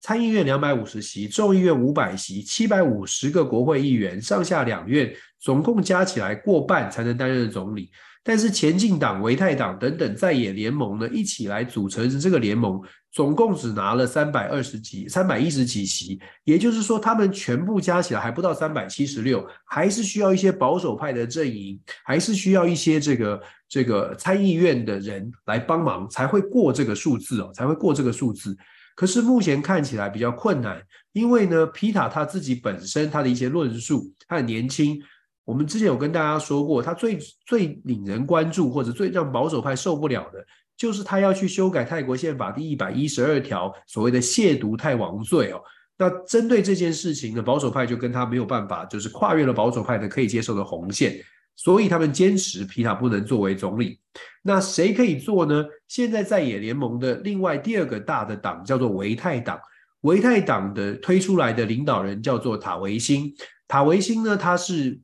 参议院两百五十席，众议院五百席，七百五十个国会议员，上下两院总共加起来过半才能担任总理。但是前进党、维泰党等等在野联盟呢，一起来组成这个联盟，总共只拿了三百二十几、三百一十几席，也就是说，他们全部加起来还不到三百七十六，还是需要一些保守派的阵营，还是需要一些这个这个参议院的人来帮忙，才会过这个数字哦，才会过这个数字。可是目前看起来比较困难，因为呢，皮塔他自己本身他的一些论述，他很年轻。我们之前有跟大家说过，他最最引人关注或者最让保守派受不了的，就是他要去修改泰国宪法第一百一十二条，所谓的亵渎泰王罪哦。那针对这件事情呢，保守派就跟他没有办法，就是跨越了保守派的可以接受的红线，所以他们坚持皮塔不能作为总理。那谁可以做呢？现在在野联盟的另外第二个大的党叫做维泰党，维泰党的推出来的领导人叫做塔维辛，塔维辛呢，他是。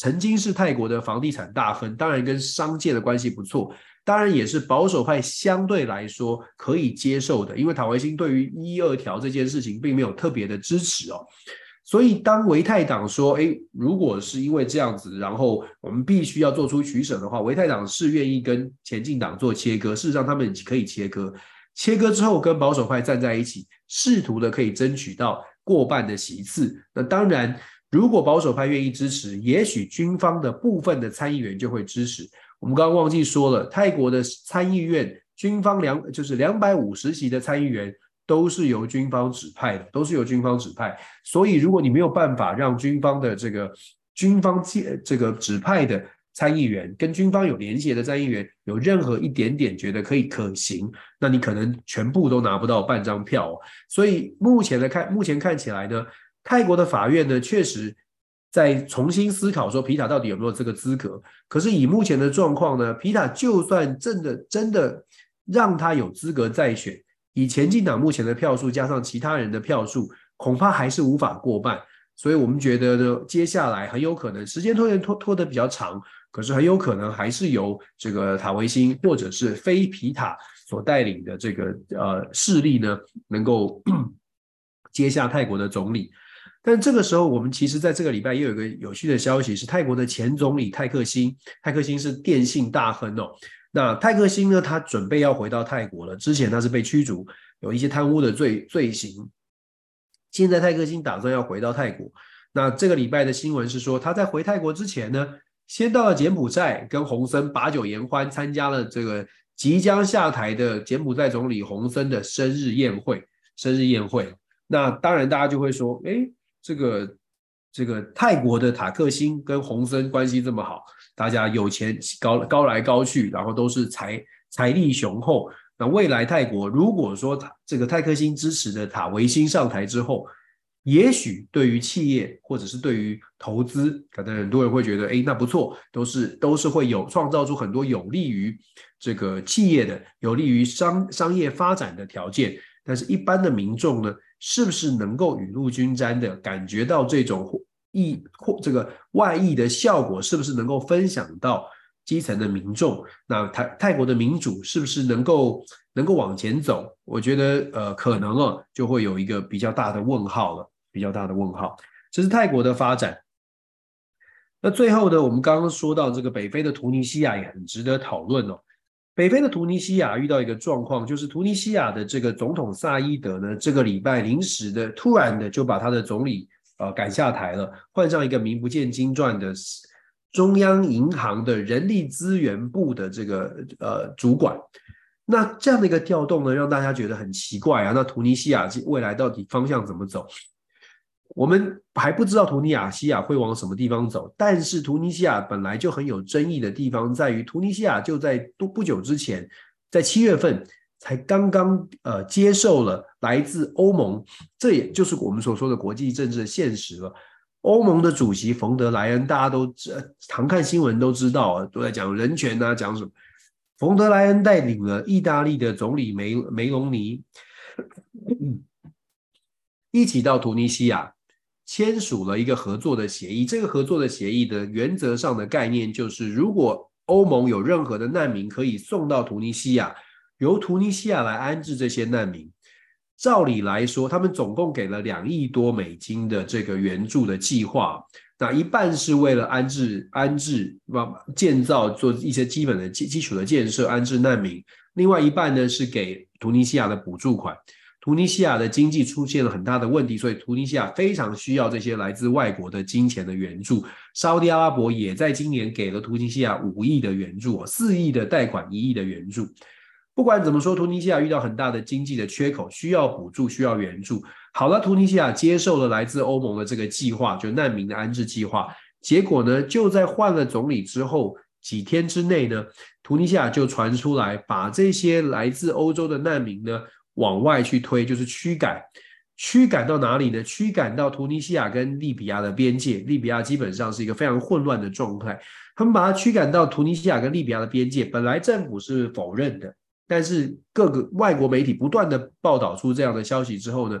曾经是泰国的房地产大亨，当然跟商界的关系不错，当然也是保守派相对来说可以接受的，因为塔维辛对于一二条这件事情并没有特别的支持哦。所以当维泰党说，哎，如果是因为这样子，然后我们必须要做出取舍的话，维泰党是愿意跟前进党做切割，事实上他们可以切割，切割之后跟保守派站在一起，试图的可以争取到过半的席次。那当然。如果保守派愿意支持，也许军方的部分的参议员就会支持。我们刚刚忘记说了，泰国的参议院军方两就是两百五十席的参议员都是由军方指派的，都是由军方指派。所以，如果你没有办法让军方的这个军方介这个指派的参议员跟军方有联系的参议员有任何一点点觉得可以可行，那你可能全部都拿不到半张票。所以目前来看，目前看起来呢。泰国的法院呢，确实在重新思考说皮塔到底有没有这个资格。可是以目前的状况呢，皮塔就算真的真的让他有资格再选。以前进党目前的票数加上其他人的票数，恐怕还是无法过半。所以我们觉得呢，接下来很有可能时间拖延拖拖得比较长，可是很有可能还是由这个塔维辛或者是非皮塔所带领的这个呃势力呢，能够 接下泰国的总理。但这个时候，我们其实在这个礼拜也有一个有趣的消息，是泰国的前总理泰克辛。泰克辛是电信大亨哦。那泰克辛呢，他准备要回到泰国了。之前他是被驱逐，有一些贪污的罪罪行。现在泰克辛打算要回到泰国。那这个礼拜的新闻是说，他在回泰国之前呢，先到了柬埔寨，跟洪森把酒言欢，参加了这个即将下台的柬埔寨总理洪森的生日宴会。生日宴会。那当然，大家就会说，诶。这个这个泰国的塔克辛跟洪森关系这么好，大家有钱高高来高去，然后都是财财力雄厚。那未来泰国如果说这个泰克辛支持的塔维辛上台之后，也许对于企业或者是对于投资，可能很多人会觉得，哎，那不错，都是都是会有创造出很多有利于这个企业的、有利于商商业发展的条件。但是，一般的民众呢？是不是能够雨露均沾的感觉到这种意或这个外溢的效果？是不是能够分享到基层的民众？那泰泰国的民主是不是能够能够往前走？我觉得呃，可能啊，就会有一个比较大的问号了，比较大的问号。这是泰国的发展。那最后呢，我们刚刚说到这个北非的突尼西亚也很值得讨论哦。北非的突尼西亚遇到一个状况，就是突尼西亚的这个总统萨伊德呢，这个礼拜临时的、突然的就把他的总理呃赶下台了，换上一个名不见经传的中央银行的人力资源部的这个呃主管。那这样的一个调动呢，让大家觉得很奇怪啊。那突尼西亚未来到底方向怎么走？我们还不知道突尼亚西亚会往什么地方走，但是突尼西亚本来就很有争议的地方在于，突尼西亚就在多不久之前，在七月份才刚刚呃接受了来自欧盟，这也就是我们所说的国际政治的现实了。欧盟的主席冯德莱恩，大家都知，常看新闻都知道啊，都在讲人权啊，讲什么？冯德莱恩带领了意大利的总理梅梅隆尼一起到突尼西亚。签署了一个合作的协议。这个合作的协议的原则上的概念就是，如果欧盟有任何的难民可以送到突尼西亚，由突尼西亚来安置这些难民。照理来说，他们总共给了两亿多美金的这个援助的计划。那一半是为了安置、安置、建造、做一些基本的基基础的建设，安置难民。另外一半呢，是给突尼西亚的补助款。突尼西亚的经济出现了很大的问题，所以突尼西亚非常需要这些来自外国的金钱的援助。沙乌地阿拉伯也在今年给了突尼西亚五亿的援助，四亿的贷款，一亿的援助。不管怎么说，突尼西亚遇到很大的经济的缺口，需要补助，需要援助。好了，突尼西亚接受了来自欧盟的这个计划，就难民的安置计划。结果呢，就在换了总理之后几天之内呢，突尼西亚就传出来，把这些来自欧洲的难民呢。往外去推，就是驱赶，驱赶到哪里呢？驱赶到突尼西亚跟利比亚的边界。利比亚基本上是一个非常混乱的状态，他们把它驱赶到突尼西亚跟利比亚的边界。本来政府是否认的，但是各个外国媒体不断的报道出这样的消息之后呢，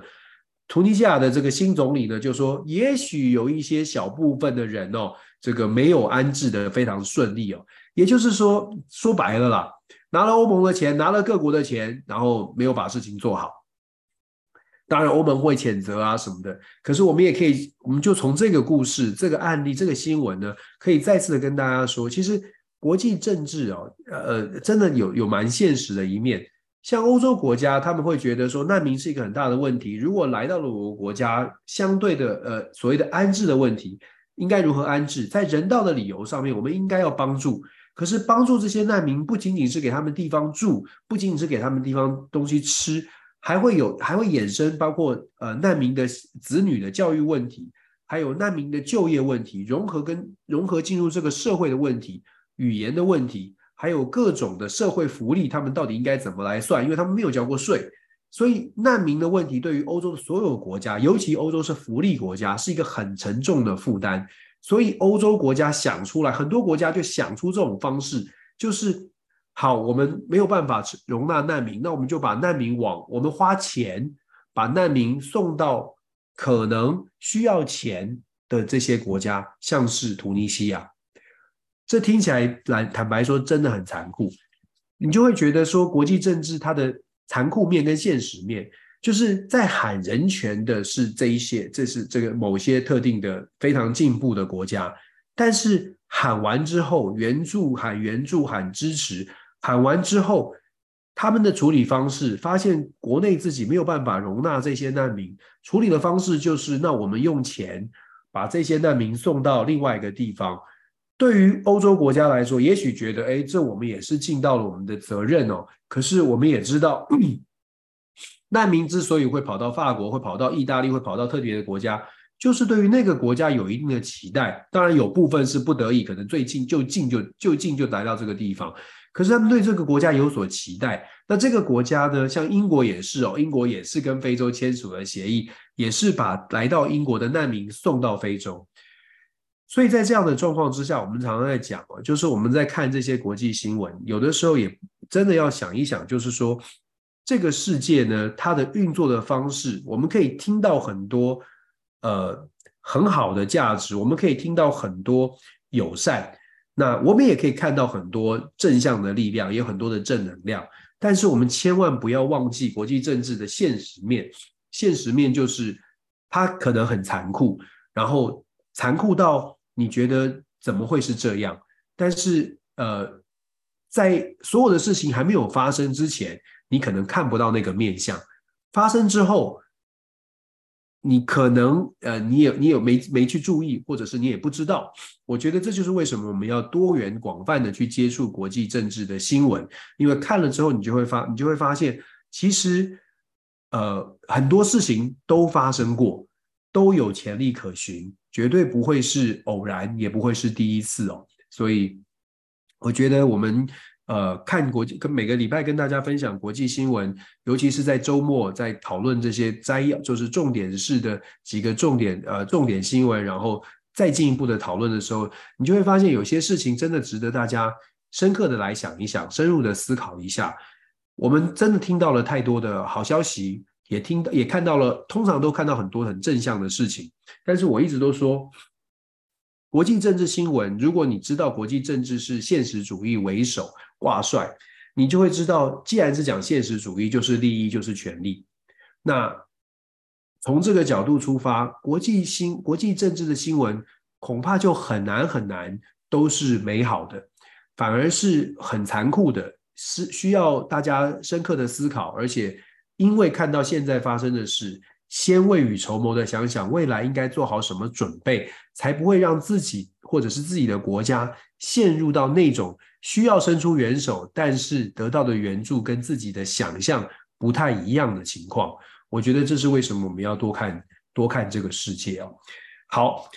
突尼西亚的这个新总理呢就说，也许有一些小部分的人哦，这个没有安置的非常顺利哦，也就是说，说白了啦。拿了欧盟的钱，拿了各国的钱，然后没有把事情做好。当然，欧盟会谴责啊什么的。可是我们也可以，我们就从这个故事、这个案例、这个新闻呢，可以再次的跟大家说，其实国际政治哦，呃，真的有有蛮现实的一面。像欧洲国家，他们会觉得说，难民是一个很大的问题。如果来到了我国家，相对的呃所谓的安置的问题，应该如何安置？在人道的理由上面，我们应该要帮助。可是帮助这些难民，不仅仅是给他们地方住，不仅仅是给他们地方东西吃，还会有还会衍生包括呃难民的子女的教育问题，还有难民的就业问题，融合跟融合进入这个社会的问题，语言的问题，还有各种的社会福利，他们到底应该怎么来算？因为他们没有交过税，所以难民的问题对于欧洲的所有国家，尤其欧洲是福利国家，是一个很沉重的负担。所以欧洲国家想出来，很多国家就想出这种方式，就是好，我们没有办法容纳难民，那我们就把难民往我们花钱把难民送到可能需要钱的这些国家，像是突尼西亚。这听起来来坦白说真的很残酷，你就会觉得说国际政治它的残酷面跟现实面，就是在喊人权的是这一些，这是这个某些特定的非常进步的国家，但是喊完之后援助喊援助喊支持，喊完之后他们的处理方式发现国内自己没有办法容纳这些难民，处理的方式就是那我们用钱把这些难民送到另外一个地方。对于欧洲国家来说，也许觉得，哎，这我们也是尽到了我们的责任哦。可是我们也知道，难民之所以会跑到法国，会跑到意大利，会跑到特别的国家，就是对于那个国家有一定的期待。当然，有部分是不得已，可能最近就近就就近就来到这个地方。可是他们对这个国家有所期待。那这个国家呢，像英国也是哦，英国也是跟非洲签署了协议，也是把来到英国的难民送到非洲。所以在这样的状况之下，我们常常在讲啊，就是我们在看这些国际新闻，有的时候也真的要想一想，就是说这个世界呢，它的运作的方式，我们可以听到很多呃很好的价值，我们可以听到很多友善，那我们也可以看到很多正向的力量，也有很多的正能量。但是我们千万不要忘记国际政治的现实面，现实面就是它可能很残酷，然后残酷到。你觉得怎么会是这样？但是，呃，在所有的事情还没有发生之前，你可能看不到那个面相。发生之后，你可能呃，你也你有没没去注意，或者是你也不知道。我觉得这就是为什么我们要多元广泛的去接触国际政治的新闻，因为看了之后，你就会发你就会发现，其实呃很多事情都发生过，都有潜力可循。绝对不会是偶然，也不会是第一次哦。所以，我觉得我们呃看国际，跟每个礼拜跟大家分享国际新闻，尤其是在周末在讨论这些摘要，就是重点式的几个重点呃重点新闻，然后再进一步的讨论的时候，你就会发现有些事情真的值得大家深刻的来想一想，深入的思考一下。我们真的听到了太多的好消息。也听，也看到了，通常都看到很多很正向的事情。但是我一直都说，国际政治新闻，如果你知道国际政治是现实主义为首挂帅，你就会知道，既然是讲现实主义，就是利益，就是权力。那从这个角度出发，国际新国际政治的新闻恐怕就很难很难都是美好的，反而是很残酷的，是需要大家深刻的思考，而且。因为看到现在发生的事，先未雨绸缪的想想未来应该做好什么准备，才不会让自己或者是自己的国家陷入到那种需要伸出援手，但是得到的援助跟自己的想象不太一样的情况。我觉得这是为什么我们要多看多看这个世界哦。好，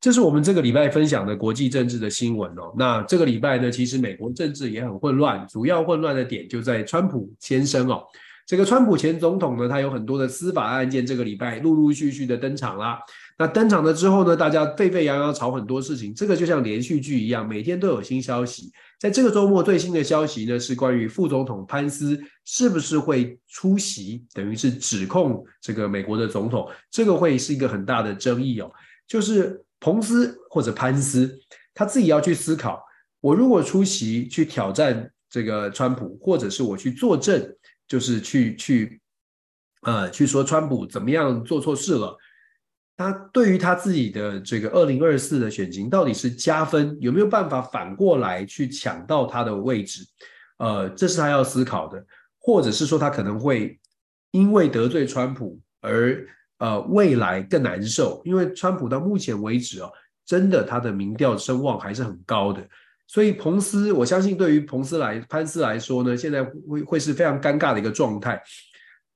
这是我们这个礼拜分享的国际政治的新闻哦。那这个礼拜呢，其实美国政治也很混乱，主要混乱的点就在川普先生哦。这个川普前总统呢，他有很多的司法案件，这个礼拜陆陆续续的登场啦。那登场了之后呢，大家沸沸扬扬吵很多事情，这个就像连续剧一样，每天都有新消息。在这个周末最新的消息呢，是关于副总统潘斯是不是会出席，等于是指控这个美国的总统，这个会是一个很大的争议哦。就是彭斯或者潘斯他自己要去思考，我如果出席去挑战这个川普，或者是我去作证。就是去去，呃，去说川普怎么样做错事了，他对于他自己的这个二零二四的选情到底是加分，有没有办法反过来去抢到他的位置？呃，这是他要思考的，或者是说他可能会因为得罪川普而呃未来更难受，因为川普到目前为止哦，真的他的民调声望还是很高的。所以彭斯，我相信对于彭斯来潘斯来说呢，现在会会是非常尴尬的一个状态。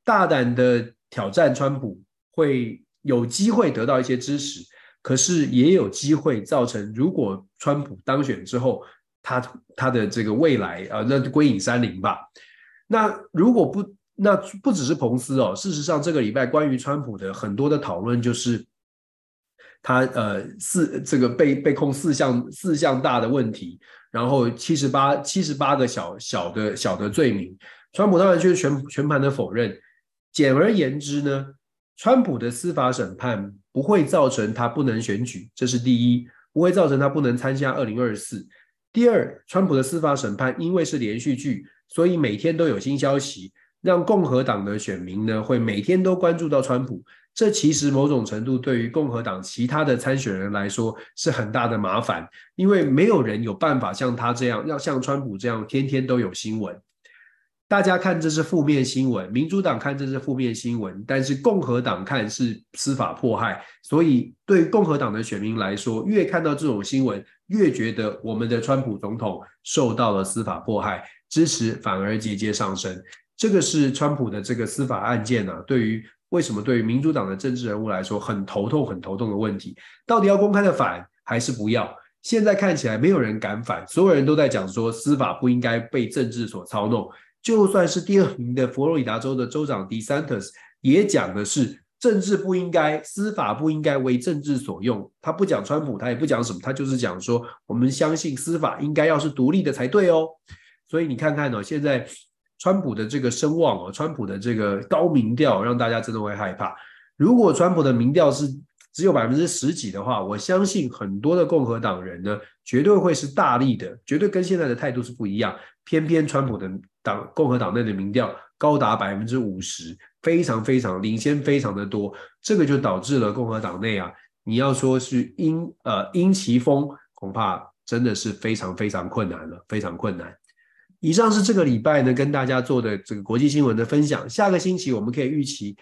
大胆的挑战川普，会有机会得到一些支持，可是也有机会造成，如果川普当选之后，他他的这个未来啊，那归隐山林吧。那如果不，那不只是彭斯哦，事实上这个礼拜关于川普的很多的讨论就是。他呃四这个被被控四项四项大的问题，然后七十八七十八个小小的小的罪名，川普当然就是全全盘的否认。简而言之呢，川普的司法审判不会造成他不能选举，这是第一；不会造成他不能参加二零二四。第二，川普的司法审判因为是连续剧，所以每天都有新消息，让共和党的选民呢会每天都关注到川普。这其实某种程度对于共和党其他的参选人来说是很大的麻烦，因为没有人有办法像他这样，要像川普这样天天都有新闻。大家看这是负面新闻，民主党看这是负面新闻，但是共和党看是司法迫害，所以对共和党的选民来说，越看到这种新闻，越觉得我们的川普总统受到了司法迫害，支持反而节节上升。这个是川普的这个司法案件啊，对于。为什么对于民主党的政治人物来说很头痛、很头痛的问题？到底要公开的反还是不要？现在看起来没有人敢反，所有人都在讲说司法不应该被政治所操弄。就算是第二名的佛罗里达州的州长 DeSantis 也讲的是政治不应该、司法不应该为政治所用。他不讲川普，他也不讲什么，他就是讲说我们相信司法应该要是独立的才对哦。所以你看看呢、哦，现在。川普的这个声望哦，川普的这个高民调让大家真的会害怕。如果川普的民调是只有百分之十几的话，我相信很多的共和党人呢，绝对会是大力的，绝对跟现在的态度是不一样。偏偏川普的党共和党内的民调高达百分之五十，非常非常领先，非常的多。这个就导致了共和党内啊，你要说是因呃鹰齐风，恐怕真的是非常非常困难了，非常困难。以上是这个礼拜呢跟大家做的这个国际新闻的分享。下个星期我们可以预期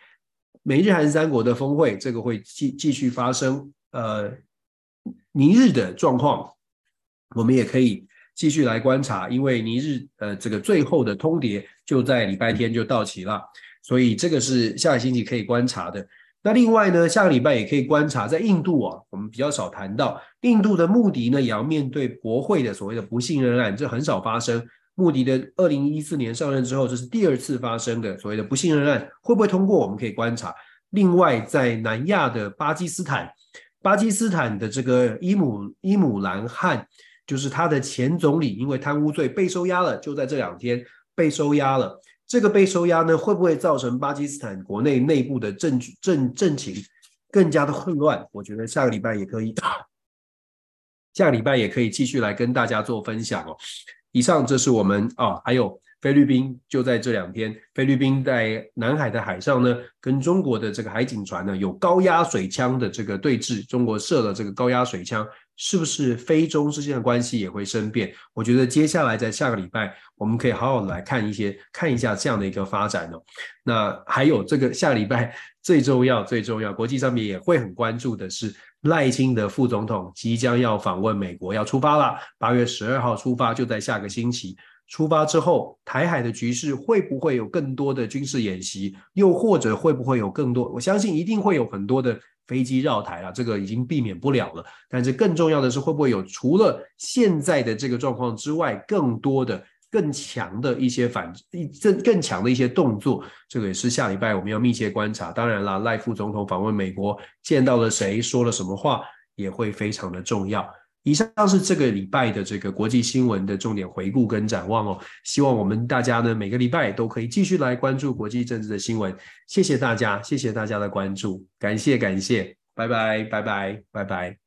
美日韩三国的峰会，这个会继继续发生。呃，尼日的状况，我们也可以继续来观察，因为尼日呃这个最后的通牒就在礼拜天就到期了，所以这个是下个星期可以观察的。那另外呢，下个礼拜也可以观察在印度啊，我们比较少谈到印度的穆迪呢，也要面对国会的所谓的不信任案，这很少发生。穆迪的二零一四年上任之后，这是第二次发生的所谓的不信任案，会不会通过？我们可以观察。另外，在南亚的巴基斯坦，巴基斯坦的这个伊姆伊姆兰汗，就是他的前总理，因为贪污罪被收押了，就在这两天被收押了。这个被收押呢，会不会造成巴基斯坦国内内部的政局政政情更加的混乱？我觉得下个礼拜也可以，下个礼拜也可以继续来跟大家做分享哦。以上，这是我们啊，还有菲律宾，就在这两天，菲律宾在南海的海上呢，跟中国的这个海警船呢有高压水枪的这个对峙，中国射了这个高压水枪，是不是非中之间的关系也会生变？我觉得接下来在下个礼拜，我们可以好好来看一些，看一下这样的一个发展哦。那还有这个下个礼拜最重要、最重要，国际上面也会很关注的是。赖清德副总统即将要访问美国，要出发了。八月十二号出发，就在下个星期。出发之后，台海的局势会不会有更多的军事演习？又或者会不会有更多？我相信一定会有很多的飞机绕台了，这个已经避免不了了。但是更重要的是，会不会有除了现在的这个状况之外，更多的？更强的一些反一更更强的一些动作，这个也是下礼拜我们要密切观察。当然了，赖副总统访问美国，见到了谁，说了什么话，也会非常的重要。以上是这个礼拜的这个国际新闻的重点回顾跟展望哦。希望我们大家呢，每个礼拜都可以继续来关注国际政治的新闻。谢谢大家，谢谢大家的关注，感谢感谢，拜拜拜拜拜拜。